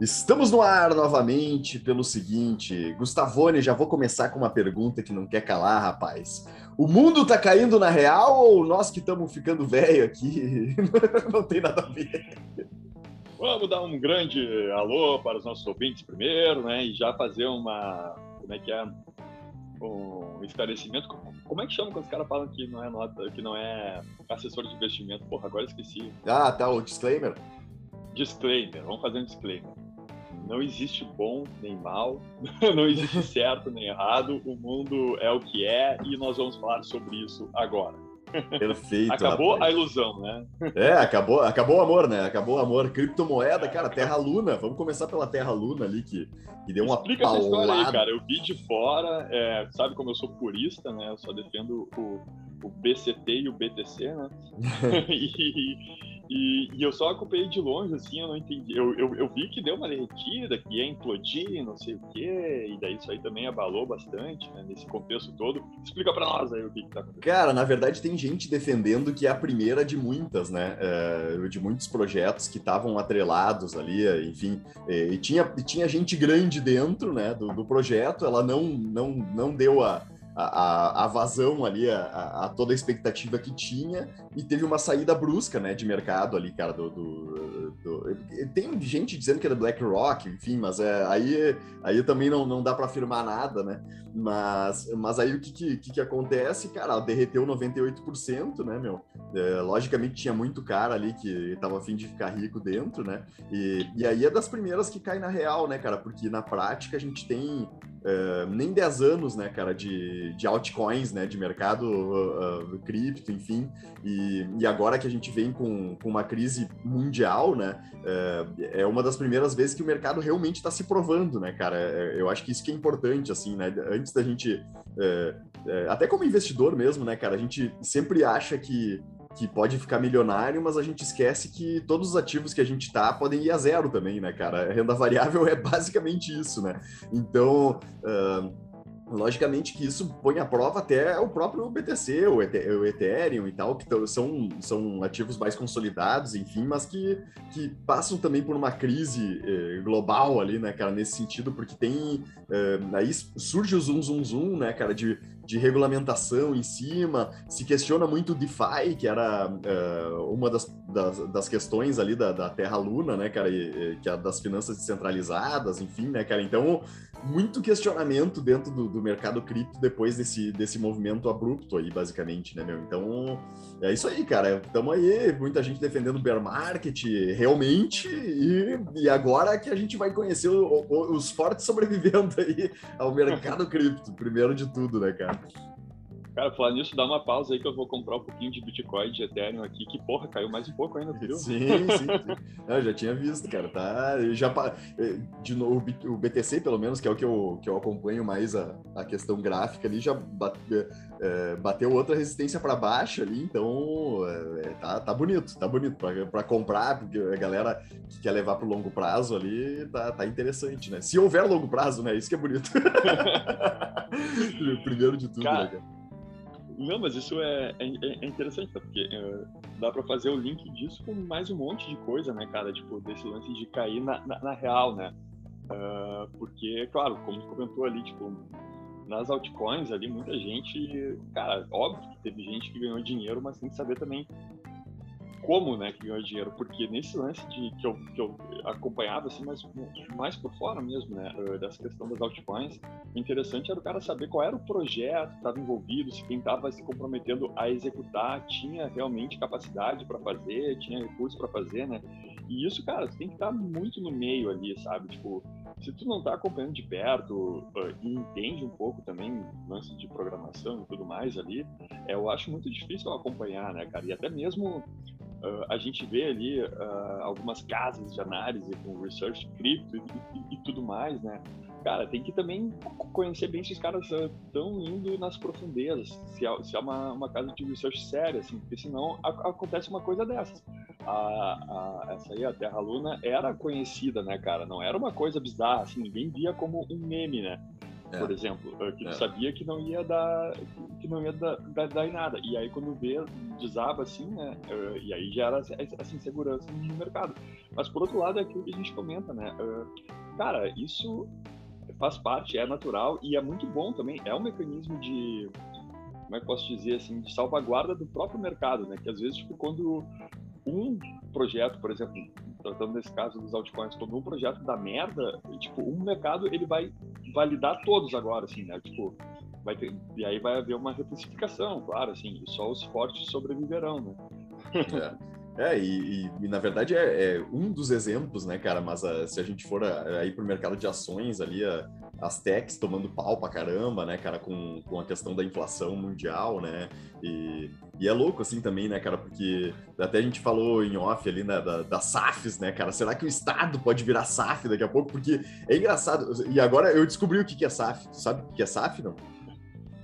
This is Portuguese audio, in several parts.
Estamos no ar novamente pelo seguinte, Gustavone, já vou começar com uma pergunta que não quer calar, rapaz. O mundo tá caindo na real ou nós que estamos ficando velho aqui? não tem nada a ver. Vamos dar um grande alô para os nossos ouvintes primeiro, né? E já fazer uma, como é que é, um esclarecimento. Como é que chama quando os caras falam que não é nota, que não é assessor de investimento? Porra, agora esqueci. Ah, tá, o disclaimer. Disclaimer, vamos fazer um disclaimer não existe bom nem mal, não existe certo nem errado, o mundo é o que é e nós vamos falar sobre isso agora. Perfeito. acabou rapaz. a ilusão, né? É, acabou, acabou o amor, né? Acabou o amor. Criptomoeda, cara, Terra Luna. Vamos começar pela Terra Luna ali, que, que deu uma Explica paulada. essa história aí, cara. Eu vi de fora, é, sabe como eu sou purista, né? Eu só defendo o, o BCT e o BTC, né? e, e, e, eu só acompanhei de longe, assim, eu não entendi. Eu, eu, eu, vi que deu uma derretida, que ia implodir, não sei o quê, e daí isso aí também abalou bastante, né, nesse contexto todo. Explica para nós aí o que, que tá acontecendo. Cara, na verdade tem gente defendendo que é a primeira de muitas, né, é, de muitos projetos que estavam atrelados ali, enfim, e tinha, tinha gente grande dentro, né, do, do projeto, ela não, não, não deu a a, a, vazão ali, a, a, toda a expectativa que tinha, e teve uma saída brusca, né, de mercado ali, cara, do, do, do... tem gente dizendo que era BlackRock, enfim, mas é, aí, aí também não, não dá para afirmar nada, né, mas, mas aí o que, que, que acontece, cara, derreteu 98%, né, meu, é, logicamente tinha muito cara ali que tava afim de ficar rico dentro, né, e, e aí é das primeiras que cai na real, né, cara, porque na prática a gente tem uh, nem 10 anos, né, cara, de, de altcoins, né, de mercado uh, uh, cripto, enfim, e, e agora que a gente vem com, com uma crise mundial, né, é uma das primeiras vezes que o mercado realmente está se provando, né, cara, eu acho que isso que é importante, assim, né, antes da gente, até como investidor mesmo, né, cara, a gente sempre acha que que pode ficar milionário, mas a gente esquece que todos os ativos que a gente tá podem ir a zero também, né, cara? A renda variável é basicamente isso, né? Então, uh, logicamente que isso põe à prova até o próprio BTC, o, Ethereum e tal, que são, são ativos mais consolidados, enfim, mas que, que passam também por uma crise eh, global ali, né, cara, nesse sentido, porque tem. Eh, aí surge o zoom, zoom, zoom, né, cara, de de regulamentação em cima, se questiona muito o DeFi, que era uh, uma das, das, das, questões ali da, da Terra Luna, né, cara, e, que é das finanças descentralizadas, enfim, né, cara, então muito questionamento dentro do, do, mercado cripto depois desse, desse movimento abrupto aí, basicamente, né, meu, então é isso aí, cara, estamos aí, muita gente defendendo o bear market, realmente, e, e agora que a gente vai conhecer o, o, os fortes sobrevivendo aí ao mercado cripto, primeiro de tudo, né, cara. Vamos. Cara, falar nisso, dá uma pausa aí que eu vou comprar um pouquinho de Bitcoin, de Ethereum aqui, que porra, caiu mais um pouco ainda, viu? Sim, sim, sim. Eu já tinha visto, cara, tá? Já, eh, de novo, o BTC, pelo menos, que é o que eu, que eu acompanho mais a, a questão gráfica ali, já bate, é, bateu outra resistência para baixo ali, então é, tá, tá bonito, tá bonito para comprar, porque a galera que quer levar pro longo prazo ali, tá, tá interessante, né? Se houver longo prazo, né? Isso que é bonito. Primeiro de tudo, cara, né, cara? Não, mas isso é, é, é interessante, tá? porque uh, dá para fazer o link disso com mais um monte de coisa, né, cara? Tipo, desse lance de cair na, na, na real, né? Uh, porque, claro, como tu comentou ali, tipo, nas altcoins ali, muita gente, cara, óbvio que teve gente que ganhou dinheiro, mas tem que saber também como, né, que ganhou dinheiro, porque nesse lance de que eu, que eu acompanhava assim, mais, mais por fora mesmo, né, eh, dessa questão das altcoins, o interessante era o cara saber qual era o projeto que estava envolvido, se quem estava se comprometendo a executar tinha realmente capacidade para fazer, tinha recursos para fazer, né, e isso, cara, você tem que estar muito no meio ali, sabe, tipo, se tu não está acompanhando de perto uh, e entende um pouco também lance de programação e tudo mais ali, é, eu acho muito difícil acompanhar, né, cara? E até mesmo Uh, a gente vê ali uh, algumas casas de análise com research cripto e, e, e, tudo mais, né? Cara, tem que também conhecer bem se os caras estão uh, indo nas profundezas, se é, se é uma, uma, casa de research séria, assim, porque senão a, acontece uma coisa dessas. A, a, essa aí, a Terra Luna, era conhecida, né, cara? Não era uma coisa bizarra, assim, ninguém via como um meme, né? É. por exemplo, que tu é. sabia que não ia dar, que não ia dar, dar, dar, em nada. E aí quando vê, desaba assim, né? E aí gera essa insegurança no mercado. Mas por outro lado é aquilo que a gente comenta, né? Cara, isso faz parte, é natural e é muito bom também. É um mecanismo de como é que posso dizer assim, de salvaguarda do próprio mercado, né? Que às vezes, tipo, quando um projeto, por exemplo, tratando nesse caso dos altcoins, quando um projeto dá merda, tipo, um mercado ele vai validar todos agora, assim, né? Tipo, vai ter, e aí vai haver uma reprecificação, claro, assim, só os fortes sobreviverão, né? É. É, e, e, na verdade é, é, um dos exemplos, né, cara? Mas a, ah, se a gente for a, aí para o mercado de ações ali, a, as techs tomando pau pra caramba, né, cara, com, com a questão da inflação mundial, né? E, e é louco, assim, também, né, cara, porque até a gente falou em off ali, né, da, das SAFs, né, cara? Será que o Estado pode virar SAF daqui a pouco? Porque é engraçado. E agora eu descobri o que é SAF. Sabe o que é SAF, não?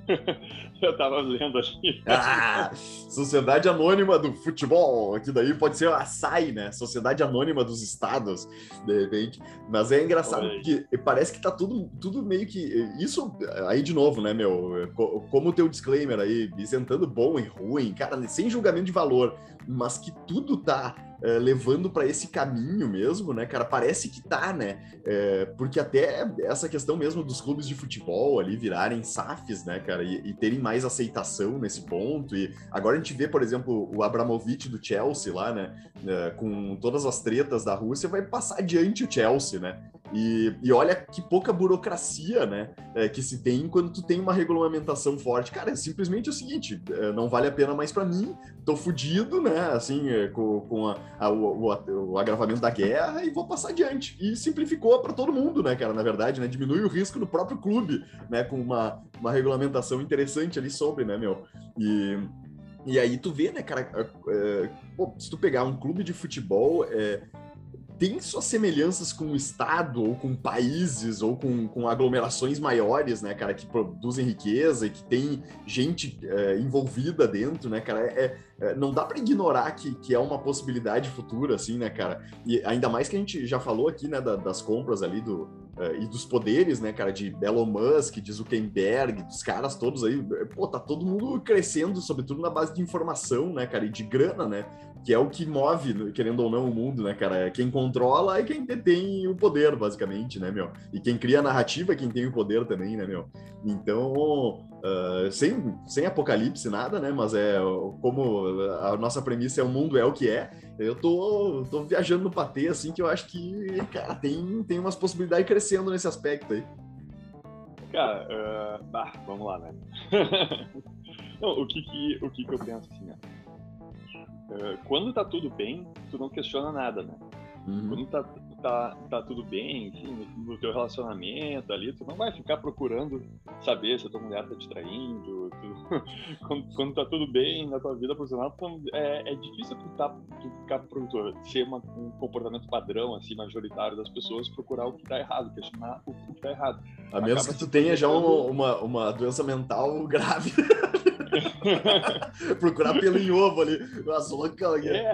Eu tava lendo aqui. Ah, Sociedade Anônima do Futebol, que daí pode ser a SAI, né? Sociedade Anônima dos Estados, de repente. Mas é engraçado Oi. porque parece que tá tudo, tudo meio que. Isso aí de novo, né, meu? Como o teu disclaimer aí, isentando bom e ruim, cara, sem julgamento de valor, mas que tudo tá é, levando para esse caminho mesmo, né, cara? Parece que tá, né? É, porque até essa questão mesmo dos clubes de futebol ali virarem SAFs, né, cara, e, e, terem mais aceitação nesse ponto. E agora a gente vê, por exemplo, o Abramovich do Chelsea lá, né, é, com todas as tretas da Rússia, vai passar adiante o Chelsea, né? E, e, olha que pouca burocracia, né, é, que se tem quando tu tem uma regulamentação forte. Cara, é simplesmente o seguinte, é, não vale a pena mais para mim, tô fudido, né, assim, é, com, com a, a, o, o, o, agravamento da guerra e vou passar adiante. E simplificou para todo mundo, né, cara, na verdade, né, diminui o risco do próprio clube, né, com uma, uma regulamentação interessante ali sobre, né, meu. E, e aí tu vê, né, cara, é, é pô, se tu pegar um clube de futebol, é, tem suas semelhanças com o Estado, ou com países, ou com, com aglomerações maiores, né, cara, que produzem riqueza e que tem gente é, envolvida dentro, né, cara, é, é, não dá para ignorar que, que é uma possibilidade futura, assim, né, cara, e ainda mais que a gente já falou aqui, né, da, das compras ali do, uh, e dos poderes, né, cara, de Elon Musk, de Zuckerberg, dos caras todos aí, pô, tá todo mundo crescendo, sobretudo na base de informação, né, cara, e de grana, né, que é o que move, querendo ou não, o mundo, né, cara? É quem controla e quem detém o poder, basicamente, né, meu? E quem cria a narrativa é quem tem o poder também, né, meu? Então, uh, sem, sem apocalipse, nada, né? Mas é como a nossa premissa é o mundo é o que é, eu tô, tô viajando no patê, assim, que eu acho que, cara, tem, tem umas possibilidades crescendo nesse aspecto aí. Cara, uh, bah, vamos lá, né? não, o que que, o que que eu penso assim, né? Uh, quando tá tudo bem, tu não questiona nada, né? Uhum. Quando tá, tá, tá tudo bem, enfim, no, teu relacionamento ali, tu não vai ficar procurando saber se a tua mulher tá te traindo. Tu, quando, quando tá tudo bem na tua vida profissional, tu, é, é difícil tu, tá, tu ficar tu, ser uma, um comportamento padrão, assim, majoritário das pessoas, procurar o que tá errado, questionar o, que tá errado. A menos que tu tenha já um, uma, uma doença mental grave. Procurar pelo em ovo ali, as loucas. É.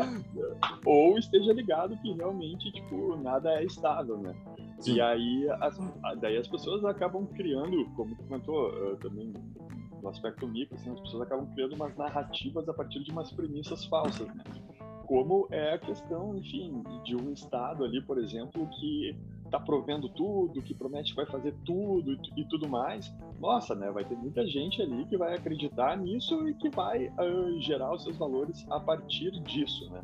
Ou esteja ligado que realmente, tipo, nada é estável, né? Sim. E aí, as, daí as pessoas acabam criando, como tu comentou uh, também no aspecto micro, assim, as pessoas acabam criando umas narrativas a partir de umas premissas falsas, né? Como é a questão, enfim, de um Estado ali, por exemplo, que está provendo tudo, que promete que vai fazer tudo e, e, tudo mais, nossa, né? Vai ter muita gente ali que vai acreditar nisso e que vai uh, gerar os seus valores a partir disso, né?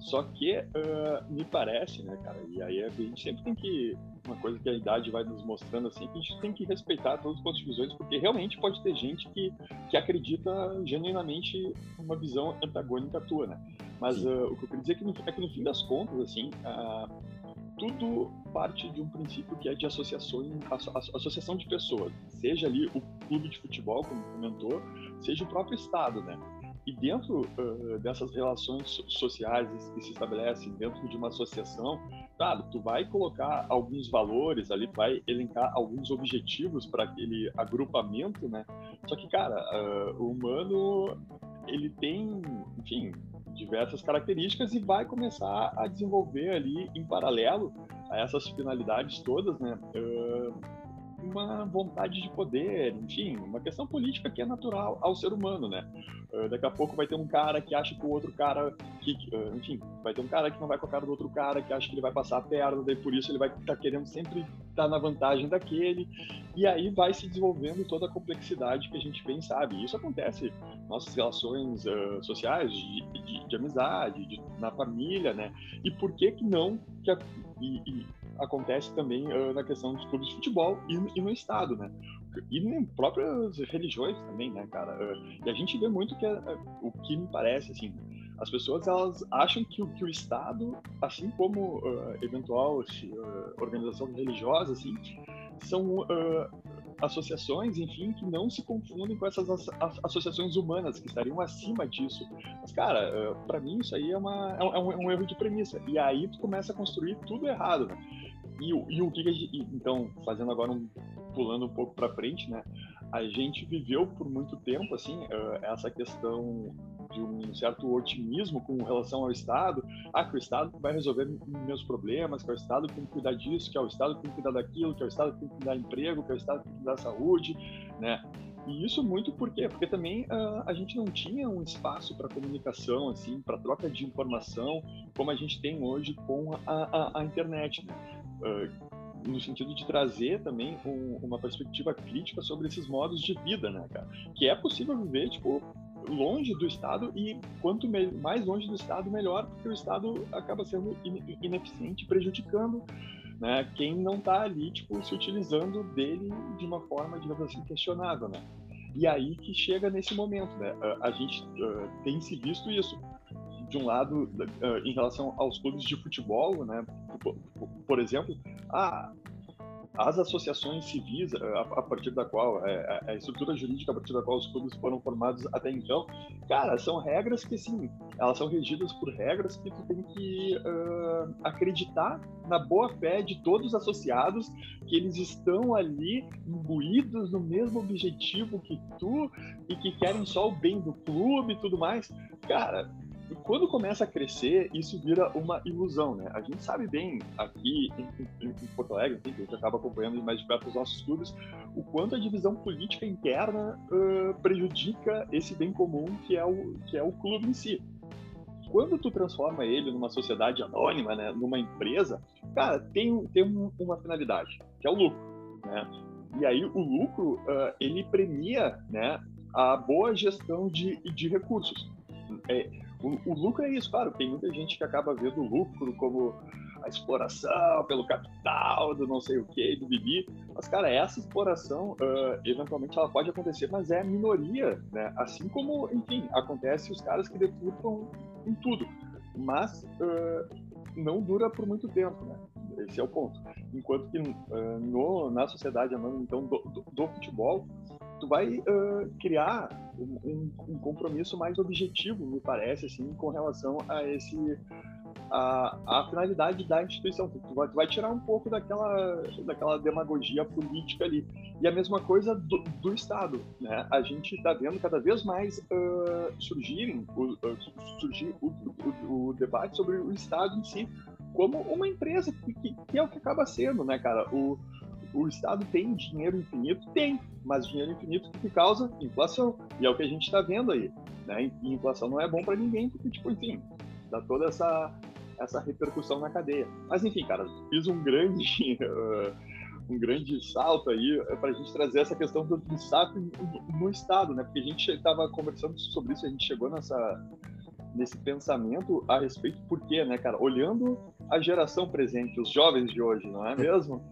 Só que uh, me parece, né, cara, e aí a gente sempre tem que. Uma coisa que a idade vai nos mostrando assim, que a gente tem que respeitar todos os pontos de visões, porque realmente pode ter gente que, que acredita genuinamente numa visão antagônica tua, né? Mas uh, o que eu queria dizer é que, no, é que no fim das contas, assim, uh, tudo parte de um princípio que é de associações, associação de pessoas, seja ali o clube de futebol, como comentou, seja o próprio estado, né? E dentro uh, dessas relações sociais que se estabelecem dentro de uma associação, claro, tu vai colocar alguns valores ali, vai elencar alguns objetivos para aquele agrupamento, né? Só que, cara, uh, o humano ele tem, enfim, diversas características e vai começar a desenvolver ali em paralelo a essas finalidades todas, né? Uh, uma vontade de poder, enfim, uma questão política que é natural ao ser humano, né? Uh, daqui a pouco vai ter um cara que acha que o outro cara, que, uh, enfim, vai ter um cara que não vai com a cara do outro cara, que acha que ele vai passar a perna, daí por isso ele vai estar tá querendo sempre estar tá na vantagem daquele, e aí vai se desenvolvendo toda a complexidade que a gente bem sabe. Isso acontece nas nossas relações uh, sociais, de, de, de amizade, de, na família, né? E por que que não que a, e, e acontece também uh, na questão dos clubes de futebol e, e, no estado, né? E em próprias religiões também, né, cara? Uh, e a gente vê muito que uh, o que me parece, assim, as pessoas elas acham que, que o Estado, assim como eventual organização religiosa, assim, são associações, enfim, que não se confundem com essas associações humanas que estariam acima disso. Mas, cara, uh, para mim isso aí é, uma, é, um, é um, erro de premissa. E aí tu começa a construir tudo errado, né? E, e o que, que gente, então, fazendo agora um pulando um pouco para frente, né? A gente viveu por muito tempo assim uh, essa questão de um certo otimismo com relação ao Estado, ah, que o Estado vai resolver meus problemas, que o Estado tem que cuidar disso, que o Estado tem que cuidar daquilo, que o Estado tem que dar emprego, que o Estado tem que dar saúde, né? E isso muito por quê? Porque também uh, a gente não tinha um espaço para comunicação, assim, para troca de informação, como a gente tem hoje com a, a, a internet, né? No sentido de trazer também um, uma perspectiva crítica sobre esses modos de vida, né, cara? Que é possível viver, tipo, longe do Estado e quanto mais longe do Estado, melhor, porque o Estado acaba sendo ineficiente, prejudicando né, quem não está ali, tipo, se utilizando dele de uma forma, digamos assim, questionável, né? E aí que chega nesse momento, né? A, gente uh, tem se visto isso de um lado uh, em relação aos clubes de futebol, né? Por, por exemplo, ah, as associações civis, a, a partir da qual, a, é, é, a, estrutura jurídica a partir da qual os clubes foram formados até então, cara, são regras que, sim, elas são regidas por regras que tu tem que uh, acreditar na boa fé de todos os associados, que eles estão ali imbuídos no mesmo objetivo que tu e que querem só o bem do clube e tudo mais. Cara, e quando começa a crescer, isso vira uma ilusão, né? A gente sabe bem aqui em, em, em Porto Alegre, que a gente acaba acompanhando mais de perto os nossos clubes, o quanto a divisão política interna uh, prejudica esse bem comum que é, o, que é o clube em si. Quando tu transforma ele numa sociedade anônima, né, numa empresa, cara, tem, tem uma finalidade, que é o lucro, né? E aí o lucro, uh, ele premia, né, a boa gestão de, de recursos. É, o, o, lucro é isso, claro, tem muita gente que acaba vendo o lucro como a exploração pelo capital, do não sei o que, do bibi, mas, cara, essa exploração, uh, eventualmente, ela pode acontecer, mas é a minoria, né? Assim como, enfim, acontece os caras que deturpam em tudo, mas uh, não dura por muito tempo, né? Esse é o ponto. Enquanto que uh, no, na sociedade então, do, do, do futebol, tu vai uh, criar um, um, um, compromisso mais objetivo, me parece, assim, com relação a esse a, a finalidade da instituição. Tu vai, tu vai, tirar um pouco daquela daquela demagogia política ali. E a mesma coisa do, do Estado, né? A gente está vendo cada vez mais uh, o, uh, surgir o, o, o, debate sobre o Estado em si como uma empresa que, que, que é o que acaba sendo, né, cara? O o Estado tem dinheiro infinito? Tem, mas dinheiro infinito que causa inflação. E é o que a gente está vendo aí. Né? E inflação não é bom para ninguém, porque, tipo, enfim, dá toda essa, essa repercussão na cadeia. Mas, enfim, cara, fiz um grande. um grande salto aí para a gente trazer essa questão do, do saco no Estado, né? Porque a gente estava conversando sobre isso, a gente chegou nessa, nesse pensamento a respeito, por quê, né, cara? Olhando a geração presente, os jovens de hoje, não é mesmo?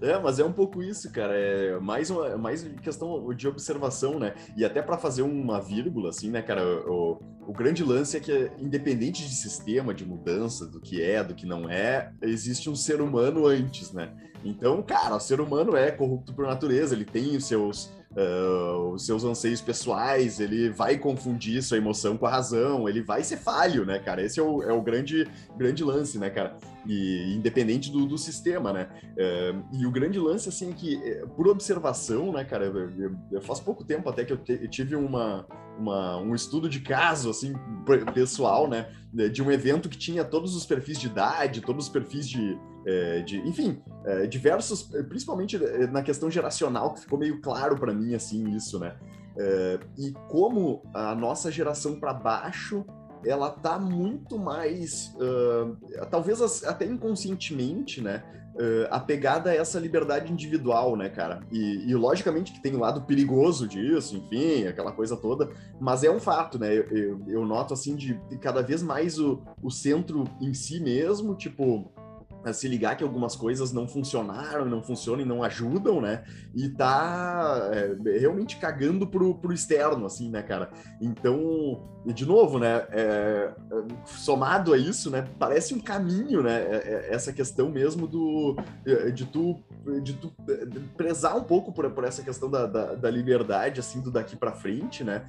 é, mas é um pouco isso, cara. É mais uma mais questão de observação, né? E até para fazer uma vírgula, assim, né, cara? O, o grande lance é que, independente de sistema, de mudança, do que é, do que não é, existe um ser humano antes, né? Então, cara, o ser humano é corrupto por natureza, ele tem os seus uh, os seus anseios pessoais, ele vai confundir sua emoção com a razão, ele vai ser falho, né, cara? Esse é o, é o grande, grande lance, né, cara? e independente do, do sistema, né? É, e o grande lance, assim, que, é, por observação, né, cara, eu, eu, faz pouco tempo até que eu, te, eu tive uma, uma, um estudo de caso, assim, pessoal, né, de um evento que tinha todos os perfis de idade, todos os perfis de, é, de enfim, é, diversos, principalmente na questão geracional, que ficou meio claro para mim, assim, isso, né? É, e como a nossa geração para baixo ela tá muito mais, uh, talvez até inconscientemente, né, uh, apegada a essa liberdade individual, né, cara? E, e, logicamente que tem um lado perigoso disso, enfim, aquela coisa toda, mas é um fato, né? Eu, eu, eu noto assim de, de cada vez mais o, o centro em si mesmo, tipo se ligar que algumas coisas não funcionaram, não funcionam e não ajudam, né? E tá é, realmente cagando pro, pro externo, assim, né, cara? Então, de novo, né? É, somado a isso, né? Parece um caminho, né? É, é, essa questão mesmo do é, de tu, de tu prezar um pouco por, por essa questão da, da, da liberdade, assim, do daqui para frente, né?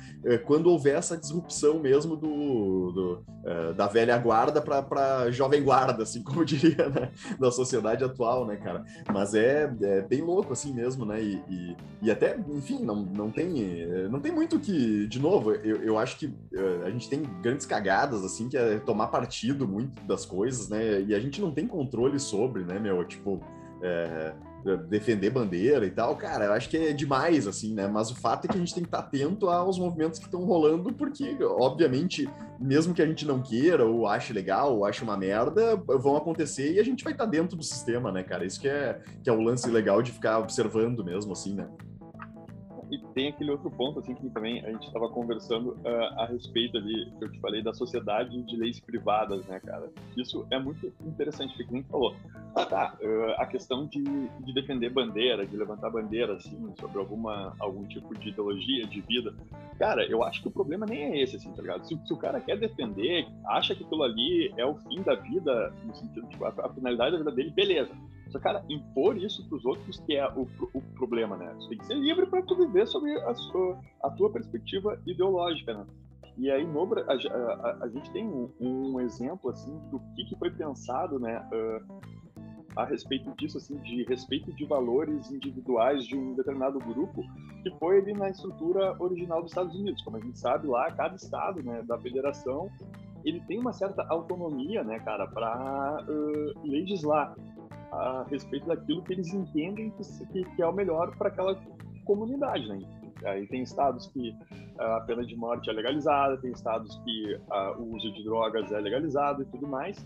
Quando houver essa disrupção mesmo do, do da velha guarda para jovem guarda, assim como diria, né? da sociedade atual, né, cara? Mas é, é bem louco assim mesmo, né? E, e, e, até, enfim, não, não, tem, não tem muito que. De novo, eu, eu acho que eh, a gente tem grandes cagadas, assim, que é tomar partido muito das coisas, né? E a gente não tem controle sobre, né, meu? Tipo. É, defender bandeira e tal, cara, eu acho que é demais, assim, né? Mas o fato é que a gente tem que estar atento aos movimentos que estão rolando, porque, obviamente, mesmo que a gente não queira, ou ache legal, ou ache uma merda, vão acontecer e a gente vai estar dentro do sistema, né, cara? Isso que é, que é o lance legal de ficar observando mesmo, assim, né? E tem aquele outro ponto, assim, que também a gente estava conversando uh, a respeito ali, que eu te falei, da sociedade de leis privadas, né, cara? Isso é muito interessante, porque nem falou. Ah, tá, uh, a questão de, de defender bandeira, de levantar bandeira, assim, sobre alguma, algum tipo de ideologia, de vida. Cara, eu acho que o problema nem é esse, assim, tá ligado? Se, se o cara quer defender, acha que aquilo ali é o fim da vida, no sentido, tipo, a, a finalidade da vida dele, beleza só, cara, impor isso para os outros que é o, o problema, né? Você tem que ser livre para tu viver sobre a, sua, a tua perspectiva ideológica, né? E aí, no, a, a, a gente tem um, um, exemplo, assim, do que, que foi pensado, né? Uh, a respeito disso, assim, de respeito de valores individuais de um determinado grupo, que foi ali na estrutura original dos Estados Unidos. Como a gente sabe lá, cada estado, né, da federação, ele tem uma certa autonomia, né, cara, para uh, legislar a respeito daquilo que eles entendem que, que é o melhor para aquela comunidade, né? Aí tem estados que a pena de morte é legalizada, tem estados que o uso de drogas é legalizado e tudo mais.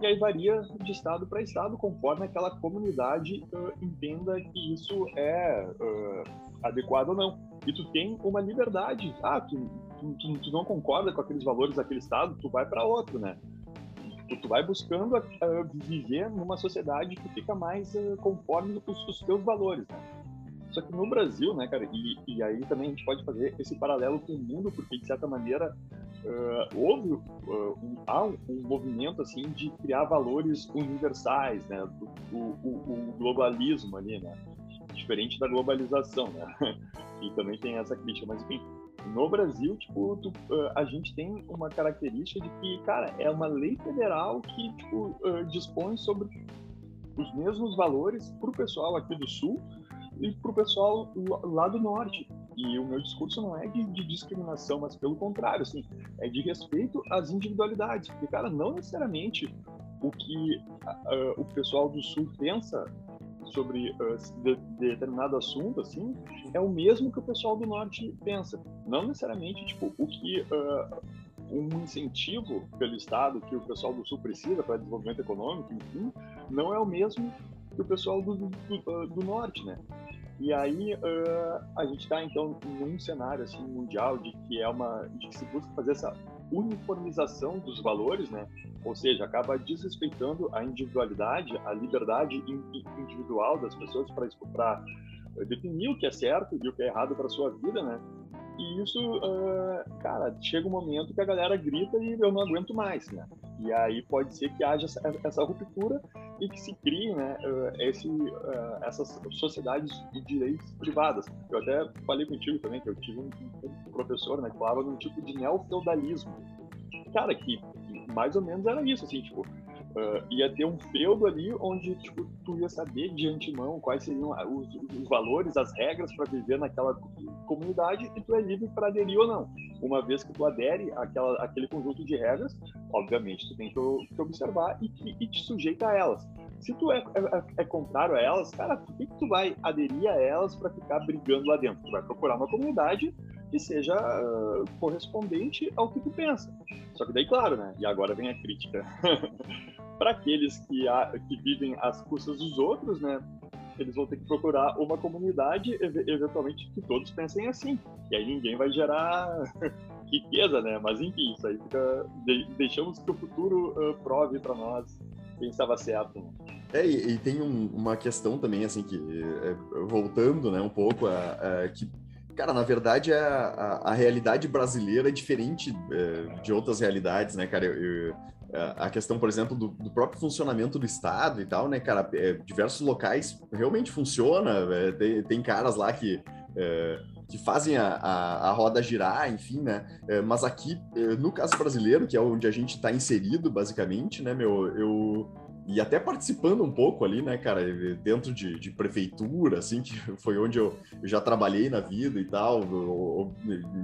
E aí varia de estado para estado conforme aquela comunidade uh, entenda que isso é uh, adequado ou não. E tu tem uma liberdade. Ah, tu, tu, tu não concorda com aqueles valores daquele estado, tu vai para outro, né? Tu, tu vai buscando uh, viver numa sociedade que fica mais uh, conforme os, os teus valores, né? Só que no Brasil, né, cara, e, e, aí também a gente pode fazer esse paralelo com o mundo, porque de certa maneira uh, houve uh, um, há um, um, movimento assim de criar valores universais, né, o, o, o, globalismo ali, né, diferente da globalização, né, e também tem essa crítica, mas enfim, no Brasil, tipo, tu, uh, a gente tem uma característica de que, cara, é uma lei federal que, tipo, uh, dispõe sobre os mesmos valores para o pessoal aqui do Sul e para o pessoal lá do Norte. E o meu discurso não é de, de, discriminação, mas pelo contrário, assim, é de respeito às individualidades. Porque, cara, não necessariamente o que uh, o pessoal do Sul pensa sobre uh, de, de determinado assunto, assim, é o mesmo que o pessoal do norte pensa. Não necessariamente, tipo, o que uh, um incentivo pelo Estado que o pessoal do sul precisa para desenvolvimento econômico, enfim, não é o mesmo que o pessoal do, do, do, do norte, né? E aí uh, a gente está então num cenário assim mundial de que é uma de que se busca fazer essa uniformização dos valores, né? Ou seja, acaba desrespeitando a individualidade, a liberdade individual das pessoas para definir o que é certo e o que é errado para sua vida, né? E isso, uh, cara, chega um momento que a galera grita e eu não aguento mais, né? E aí pode ser que haja essa, ruptura e que se crie, né, uh, esse, uh, essas sociedades de direitos privadas. Eu até falei contigo também que eu tive um professor, né, que falava de um tipo de neofeudalismo. Cara, que mais ou menos era isso, assim, tipo, Uh, ia ter um feudo ali onde tipo, tu ia saber de antemão quais seriam os, os valores, as regras para viver naquela comunidade e tu é livre para aderir ou não. Uma vez que tu adere àquela, àquele conjunto de regras, obviamente tu tem que, que observar e, e, e, te sujeita a elas. Se tu é, é, é, contrário a elas, cara, por que, que tu vai aderir a elas para ficar brigando lá dentro? Tu vai procurar uma comunidade que seja uh, correspondente ao que tu pensa. Só que daí, claro, né? E agora vem a crítica. para aqueles que, que vivem às custas dos outros, né? Eles vão ter que procurar uma comunidade, eventualmente, que todos pensem assim. E aí ninguém vai gerar riqueza, né? Mas enfim, isso aí fica. Deixamos que o futuro uh, prove para nós quem estava certo. Né? É, e, e tem um, uma questão também, assim, que é, voltando, né, um pouco, a, a, que Cara, na verdade, a, a, a realidade brasileira é diferente é, de outras realidades, né, cara? Eu, eu, a questão, por exemplo, do, do, próprio funcionamento do Estado e tal, né, cara? É, diversos locais realmente funciona. É, tem, tem, caras lá que, é, que fazem a, a, a, roda girar, enfim, né? É, mas aqui, é, no caso brasileiro, que é onde a gente está inserido, basicamente, né, meu? Eu e até participando um pouco ali, né, cara, dentro de, de prefeitura, assim, que foi onde eu, já trabalhei na vida e tal,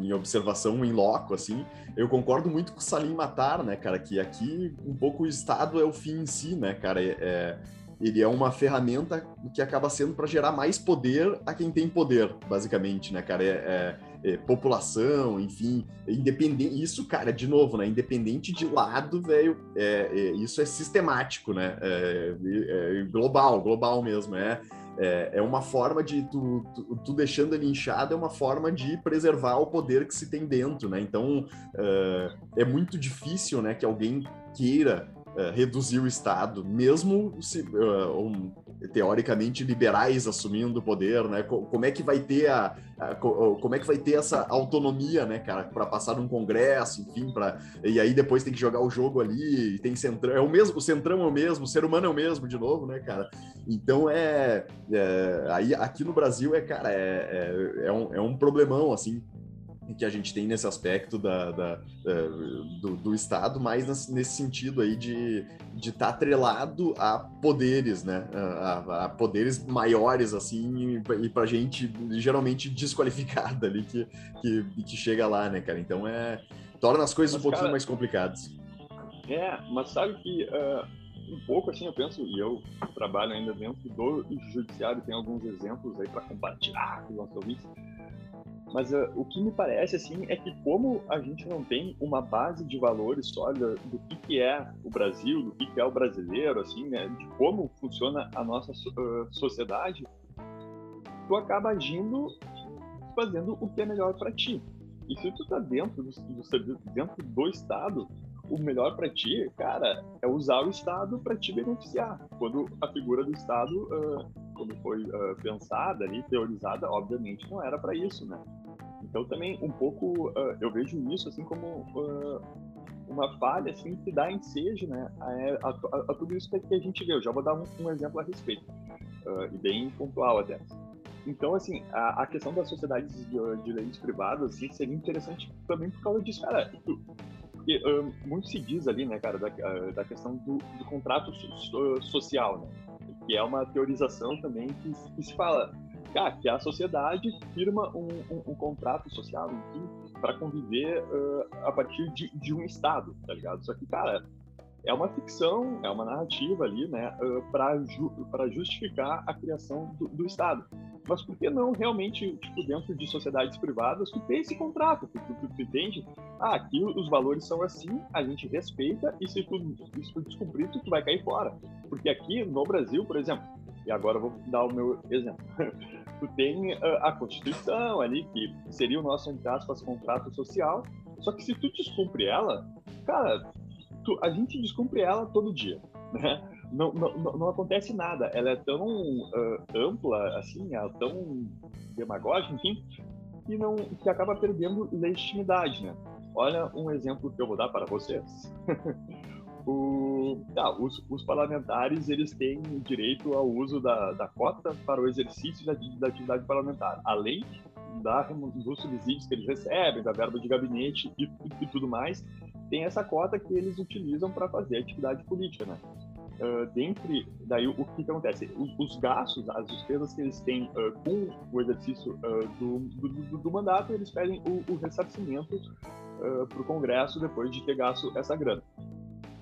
em observação em loco, assim, eu concordo muito com o Salim Matar, né, cara, que aqui um pouco o Estado é o fim em si, né, cara, é, é ele é uma ferramenta que acaba sendo para gerar mais poder a quem tem poder, basicamente, né, cara, é, é é, população, enfim, independente. Isso, cara, de novo, né? Independente de lado, velho, é, é, isso é sistemático, né? É, é, global, global mesmo. É, é, é uma forma de tu, tu, tu, deixando ele inchado, é uma forma de preservar o poder que se tem dentro, né? Então é, muito difícil, né, que alguém queira uh, reduzir o Estado, mesmo se, uh, um, teoricamente liberais assumindo o poder, né? Como é que vai ter a, a como é que vai ter essa autonomia, né, cara, para passar num congresso, enfim, para e aí depois tem que jogar o jogo ali, tem centrão, é o mesmo, o centrão é o mesmo, o ser humano é o mesmo de novo, né, cara? Então é, é aí aqui no Brasil é, cara, é, é, é um, é um problemão assim que a gente tem nesse aspecto da, da, da do, do, Estado, mais nesse sentido aí de estar tá atrelado a poderes, né? A, a, poderes maiores, assim, e, para gente geralmente desqualificada ali que, que, que chega lá, né, cara? Então é. torna as coisas mas, um pouquinho cara, mais complicadas. É, mas sabe que. Uh um pouco assim, eu penso, e eu trabalho ainda dentro do judiciário, tem alguns exemplos aí para compartilhar com os nossos ouvintes. Mas uh, o que me parece, assim, é que como a gente não tem uma base de valores sólida do que, que é o Brasil, do que, que é o brasileiro, assim, né, de como funciona a nossa uh, sociedade, tu acaba agindo fazendo o que é melhor para ti. E se tu tá dentro do, dentro do Estado, o melhor para ti, cara, é usar o Estado para te beneficiar. Quando a figura do Estado, uh, quando foi uh, pensada ali, teorizada, obviamente não era para isso, né? Então também um pouco uh, eu vejo isso assim como uh, uma falha assim que dá ensejo, né, a, a, a, tudo isso que a gente vê. Eu já vou dar um, um exemplo a respeito uh, e bem pontual até. Então assim a, a questão das sociedades de, de, leis privadas assim seria interessante também por causa disso, cara. Porque muito se diz ali, né, cara, da, da questão do, do contrato so, social, né, que é uma teorização também que, que se fala que a sociedade firma um, um, um contrato social, enfim, para conviver uh, a partir de, de, um Estado, tá ligado? Só que, cara, é uma ficção, é uma narrativa ali, né, uh, para ju justificar a criação do, do, Estado. Mas por que não realmente, tipo, dentro de sociedades privadas, tu tem esse contrato, tu, tu, tu, entende? Ah, aqui os valores são assim, a gente respeita, e se tu, se tu descumprir, tu, tu vai cair fora. Porque aqui no Brasil, por exemplo, e agora eu vou dar o meu exemplo. tu tem uh, a Constituição ali, que seria o nosso, entre aspas, contrato social, só que se tu descumpre ela, cara, tu, a gente descumpre ela todo dia, né? Não, não, não acontece nada. Ela é tão uh, ampla, assim, é tão demagógica, enfim, que, não, que acaba perdendo legitimidade, né? Olha um exemplo que eu vou dar para vocês. o, tá, os, os, parlamentares eles têm direito ao uso da, da cota para o exercício da, da atividade parlamentar, além da, dos subsídios que eles recebem, da verba de gabinete e, e, e tudo mais. tem essa cota que eles utilizam para fazer atividade política, né? Uh, dentre daí o, que, acontece os, os, gastos as despesas que eles têm uh, com o exercício uh, do, do, do, do, mandato eles pedem o, o ressarcimento para o Congresso depois de ter gasto essa grana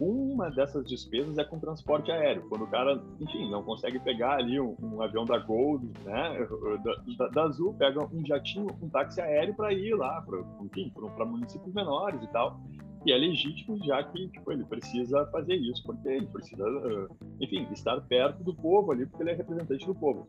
uma dessas despesas é com transporte aéreo, quando o cara, enfim, não consegue pegar ali um, um avião da Gold, né, da, da, Azul, pega um jatinho, um táxi aéreo para ir lá, pra, enfim, para municípios menores e tal. E é legítimo, já que tipo, ele precisa fazer isso, porque ele precisa, enfim, estar perto do povo ali, porque ele é representante do povo.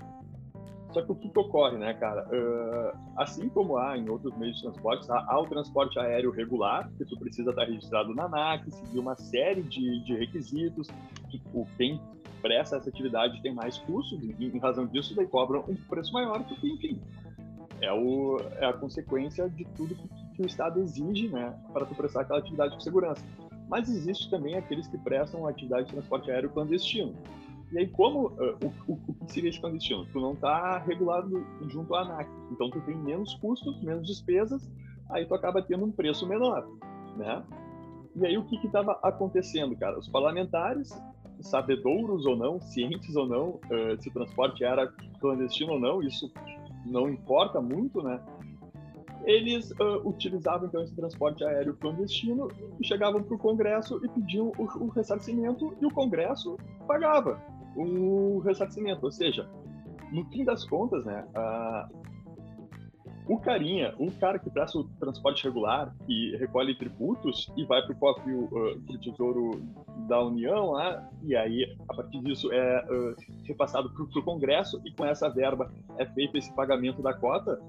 Só que o que, ocorre, né, cara? Uh, assim como há em outros meios de transporte, há, há, o transporte aéreo regular, que tu precisa estar registrado na ANAC, seguir uma série de, de requisitos, que o, quem presta essa atividade tem mais custos, e em razão disso daí cobram um preço maior, porque, enfim, é, o, é a consequência de tudo que, que o Estado exige, né, para tu prestar aquela atividade com segurança. Mas existe também aqueles que prestam atividade de transporte aéreo clandestino, e aí, como uh, o, o, o, que seria esse clandestino? Tu não está regulado junto à ANAC, então tu tem menos custos, menos despesas, aí tu acaba tendo um preço menor, né? E aí o que estava acontecendo, cara? Os parlamentares, sabedouros ou não, cientes ou não, uh, se o transporte era clandestino ou não, isso não importa muito, né? Eles uh, utilizavam então esse transporte aéreo clandestino e chegavam para o Congresso e pediam o, o ressarcimento e o Congresso pagava o ressarcimento. Ou seja, no fim das contas, né, o carinha, o cara que presta o transporte regular e recolhe tributos e vai para o cofre uh, tesouro da União lá, e aí, a partir disso, é uh, repassado para o Congresso e com essa verba é feito esse pagamento da cota,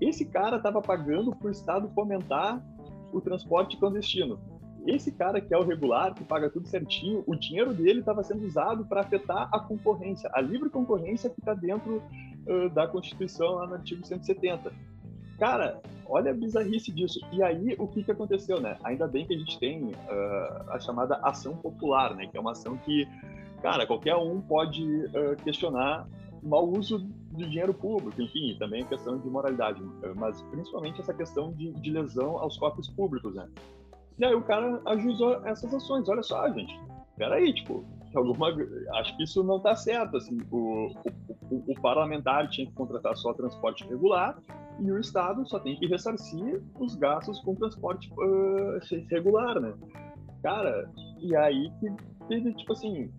esse cara estava pagando para o Estado fomentar o transporte clandestino esse cara que é o regular, que paga tudo certinho, o dinheiro dele estava sendo usado para afetar a concorrência, a livre concorrência que está dentro uh, da Constituição, lá no artigo 170. Cara, olha a bizarrice disso. E aí, o que, que aconteceu, né? Ainda bem que a gente tem uh, a chamada ação popular, né? Que é uma ação que, cara, qualquer um pode uh, questionar o mau uso do dinheiro público, enfim, também a questão de moralidade, mas principalmente essa questão de, de lesão aos cofres públicos, né? E aí o cara ajuizou essas ações. Olha só, gente, peraí, tipo, alguma, acho que isso não está certo. Assim, o, o, o, parlamentar tinha que contratar só transporte regular e o Estado só tem que ressarcir os gastos com transporte uh, regular, né? Cara, e aí que teve, tipo assim,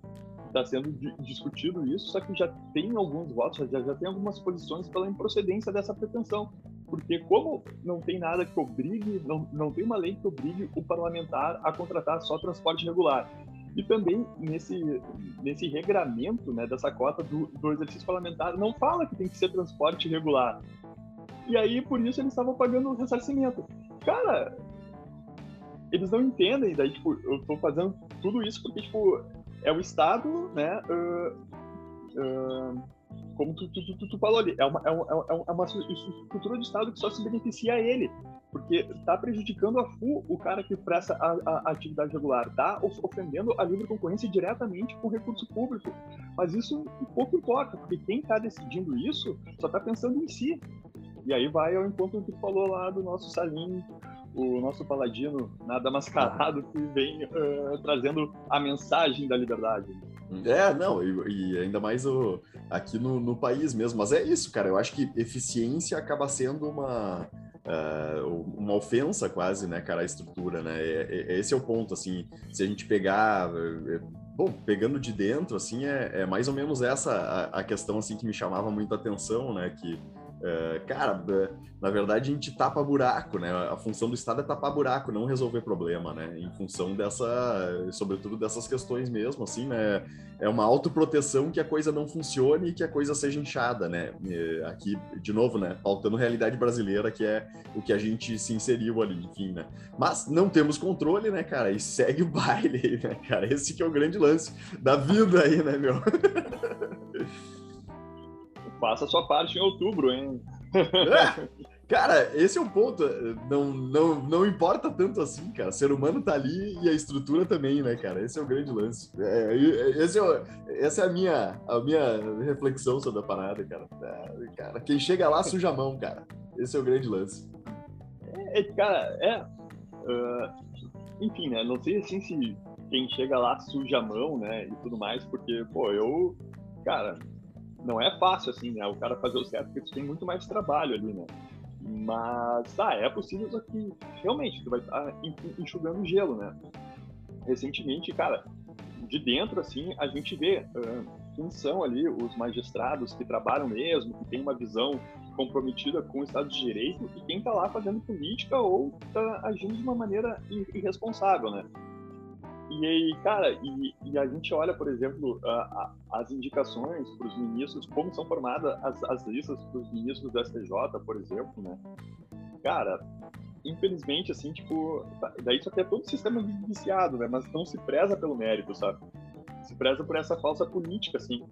está sendo discutido isso, só que já tem alguns votos, já, já tem algumas posições pela improcedência dessa pretensão. Porque como não tem nada que obrigue, não, não tem uma lei que obrigue o parlamentar a contratar só transporte regular. E também nesse, nesse regramento né, dessa cota do, do exercício parlamentar, não fala que tem que ser transporte regular. E aí, por isso, eles estavam pagando o ressarcimento. Cara, eles não entendem, daí, tipo, eu tô fazendo tudo isso porque, tipo, é o Estado, né, uh, uh, como tu, tu, tu, tu, falou ali, é uma, é, uma, é uma estrutura de Estado que só se beneficia a ele, porque está prejudicando a FU, o cara que presta a, a, a atividade regular, está ofendendo a livre concorrência diretamente com recurso público. Mas isso pouco importa, porque quem está decidindo isso só está pensando em si. E aí vai ao encontro que tu falou lá do nosso Salim, o nosso paladino nada mascarado que vem uh, trazendo a mensagem da liberdade. É, não, e, e ainda mais o, aqui no, no, país mesmo. Mas é isso, cara. Eu acho que eficiência acaba sendo uma, uh, uma ofensa quase, né, cara, a estrutura, né? É, é, esse é o ponto, assim. Se a gente pegar. É, bom, pegando de dentro, assim, é, é mais ou menos essa a, a, questão, assim, que me chamava muito a atenção, né? Que é, cara, na verdade a gente tapa buraco, né? A função do Estado é tapar buraco, não resolver problema, né? Em função dessa, sobretudo dessas questões mesmo, assim, né? É uma autoproteção que a coisa não funcione e que a coisa seja inchada, né? E aqui, de novo, né? Pautando realidade brasileira, que é o que a gente se inseriu ali, enfim, né? Mas não temos controle, né, cara? E segue o baile né, cara? Esse que é o grande lance da vida aí, né, meu? faça a sua parte em outubro, hein? É, cara, esse é o ponto. Não, não, não importa tanto assim, cara. O ser humano tá ali e a estrutura também, né, cara? Esse é o grande lance. É, esse é, essa é a minha, a minha reflexão sobre a parada, cara. É, cara. Quem chega lá suja a mão, cara. Esse é o grande lance. É, cara, é. Uh, enfim, né? Não sei assim se quem chega lá suja a mão, né? E tudo mais, porque, pô, eu, cara, não é fácil assim, né? O cara fazer o certo, porque tu tem muito mais trabalho ali, né? Mas, tá, é possível, só que realmente tu vai estar tá enxugando gelo, né? Recentemente, cara, de dentro, assim, a gente vê uh, quem são ali os magistrados que trabalham mesmo, que tem uma visão comprometida com o Estado de Direito e quem está lá fazendo política ou está agindo de uma maneira irresponsável, né? E aí, cara, e, e, a gente olha, por exemplo, a, a, as indicações para os ministros, como são formadas as, as listas para os ministros do STJ, por exemplo, né? Cara, infelizmente, assim, tipo, daí só que é todo o sistema viciado, né? Mas não se preza pelo mérito, sabe? Se preza por essa falsa política, assim.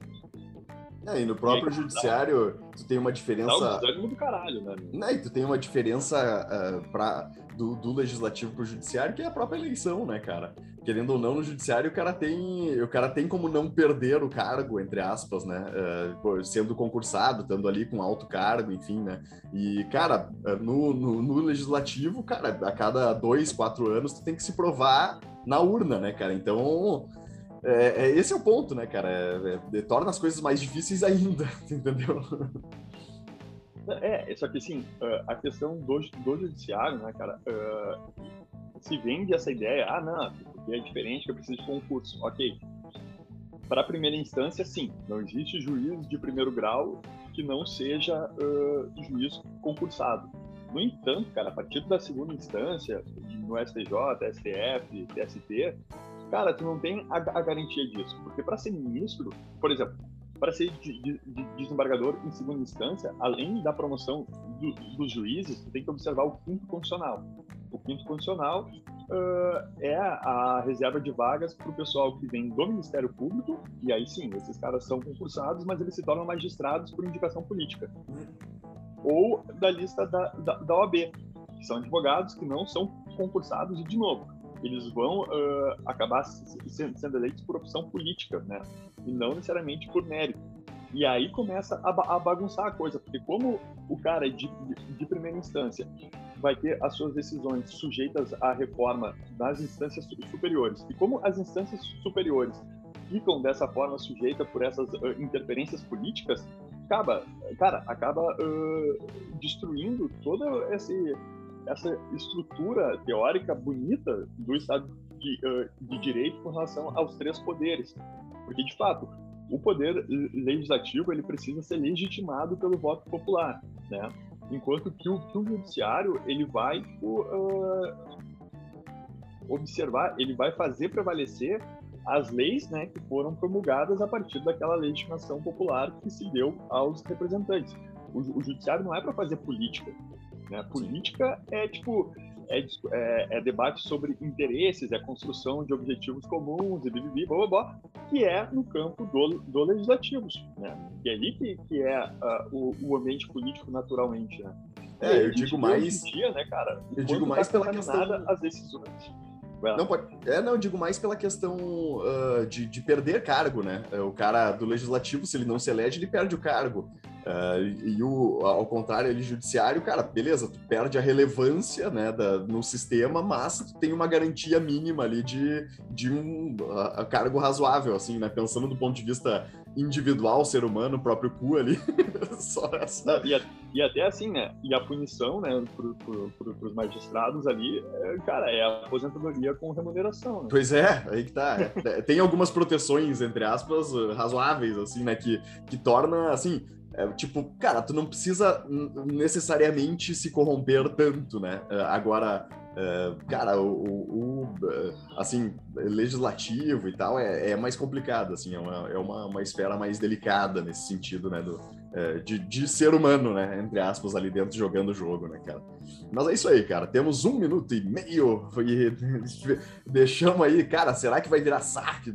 É, e no próprio aí, judiciário, tu tem uma diferença. Dá um do caralho, né? Não, e tu tem uma diferença uh, pra, do, do legislativo pro judiciário, que é a própria eleição, né, cara? Querendo ou não, no judiciário o cara tem, o cara tem como não perder o cargo, entre aspas, né? Uh, sendo concursado, estando ali com alto cargo, enfim, né? E, cara, no, no, no legislativo, cara, a cada dois, quatro anos, tu tem que se provar na urna, né, cara? Então é, é, esse é o ponto, né, cara? É, é, torna as coisas mais difíceis ainda, entendeu? É, só que assim, a questão do, do judiciário, né, cara, se vende essa ideia, ah, não, porque é diferente, que eu preciso de concurso. Ok. Para a primeira instância, sim, não existe juiz de primeiro grau que não seja uh, juiz concursado. No entanto, cara, a partir da segunda instância, no STJ, STF, TST, cara, tu não tem a, a garantia disso. Porque para ser ministro, por exemplo, para ser de, de, de desembargador em segunda instância, além da promoção do, dos juízes, tu tem que observar o quinto condicional. O quinto condicional uh, é a reserva de vagas para o pessoal que vem do Ministério Público, e aí sim, esses caras são concursados, mas eles se tornam magistrados por indicação política. Ou da lista da, da, da OAB, que são advogados que não são concursados, e de novo, eles vão uh, acabar sendo eleitos por opção política, né? E não necessariamente por mérito. E aí começa a, a bagunçar a coisa, porque como o cara de, de, de, primeira instância vai ter as suas decisões sujeitas à reforma das instâncias superiores, e como as instâncias superiores ficam dessa forma sujeita por essas uh, interferências políticas, acaba, cara, acaba uh, destruindo todo esse essa estrutura teórica bonita do Estado de, uh, de Direito com relação aos três poderes. Porque, de fato, o poder legislativo ele precisa ser legitimado pelo voto popular, né? Enquanto que o, que o judiciário ele vai uh, observar, ele vai fazer prevalecer as leis, né, que foram promulgadas a partir daquela legitimação popular que se deu aos representantes. O, o judiciário não é para fazer política, né? Política é tipo é, é, é, debate sobre interesses, é construção de objetivos comuns e bibibi, blá, blá, blá, que é no campo do, do legislativo, né? E é ali que, que é uh, o, o, ambiente político naturalmente, né? É, eu digo mais... Dia, né, cara? Eu digo mais tá pela questão... as decisões. Não, pode... É, não, eu digo mais pela questão uh, de, de perder cargo, né? O cara do legislativo, se ele não se elege, ele perde o cargo. Uh, e o, ao contrário ali, judiciário, cara, beleza, tu perde a relevância né, da, no sistema, mas tu tem uma garantia mínima ali de, de um uh, cargo razoável, assim, né? Pensando do ponto de vista individual, ser humano, o próprio cu ali. Só essa. E, e, até assim, né? E a punição, né, pro, pro, pro, pros magistrados ali, é, cara, é a aposentadoria com remuneração. Né? Pois é, aí que tá. É, tem algumas proteções, entre aspas, razoáveis, assim, né? Que, que torna, assim, é, tipo, cara, tu não precisa necessariamente se corromper tanto, né? É, agora, é, cara, o, o, assim, legislativo e tal é, é mais complicado, assim, é, uma, é uma, uma esfera mais delicada nesse sentido, né? Do, é, de, de, ser humano, né? Entre aspas, ali dentro jogando o jogo, né, cara? Mas é isso aí, cara. Temos um minuto e meio e deixamos aí, cara. Será que vai virar SAF?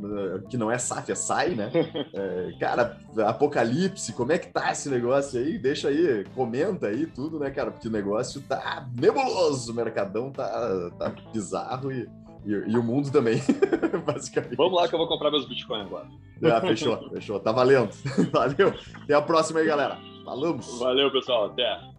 Que não é SAF, é SAI, né? É, cara, Apocalipse, como é que tá esse negócio aí? Deixa aí, comenta aí tudo, né, cara? Porque o negócio tá nebuloso, o mercadão tá, tá bizarro e e, e, o mundo também, basicamente. Vamos lá que eu vou comprar meus bitcoins agora. Ah, fechou, fechou. Tá valendo. Valeu. Até a próxima aí, galera. Falamos. Valeu, pessoal. Até.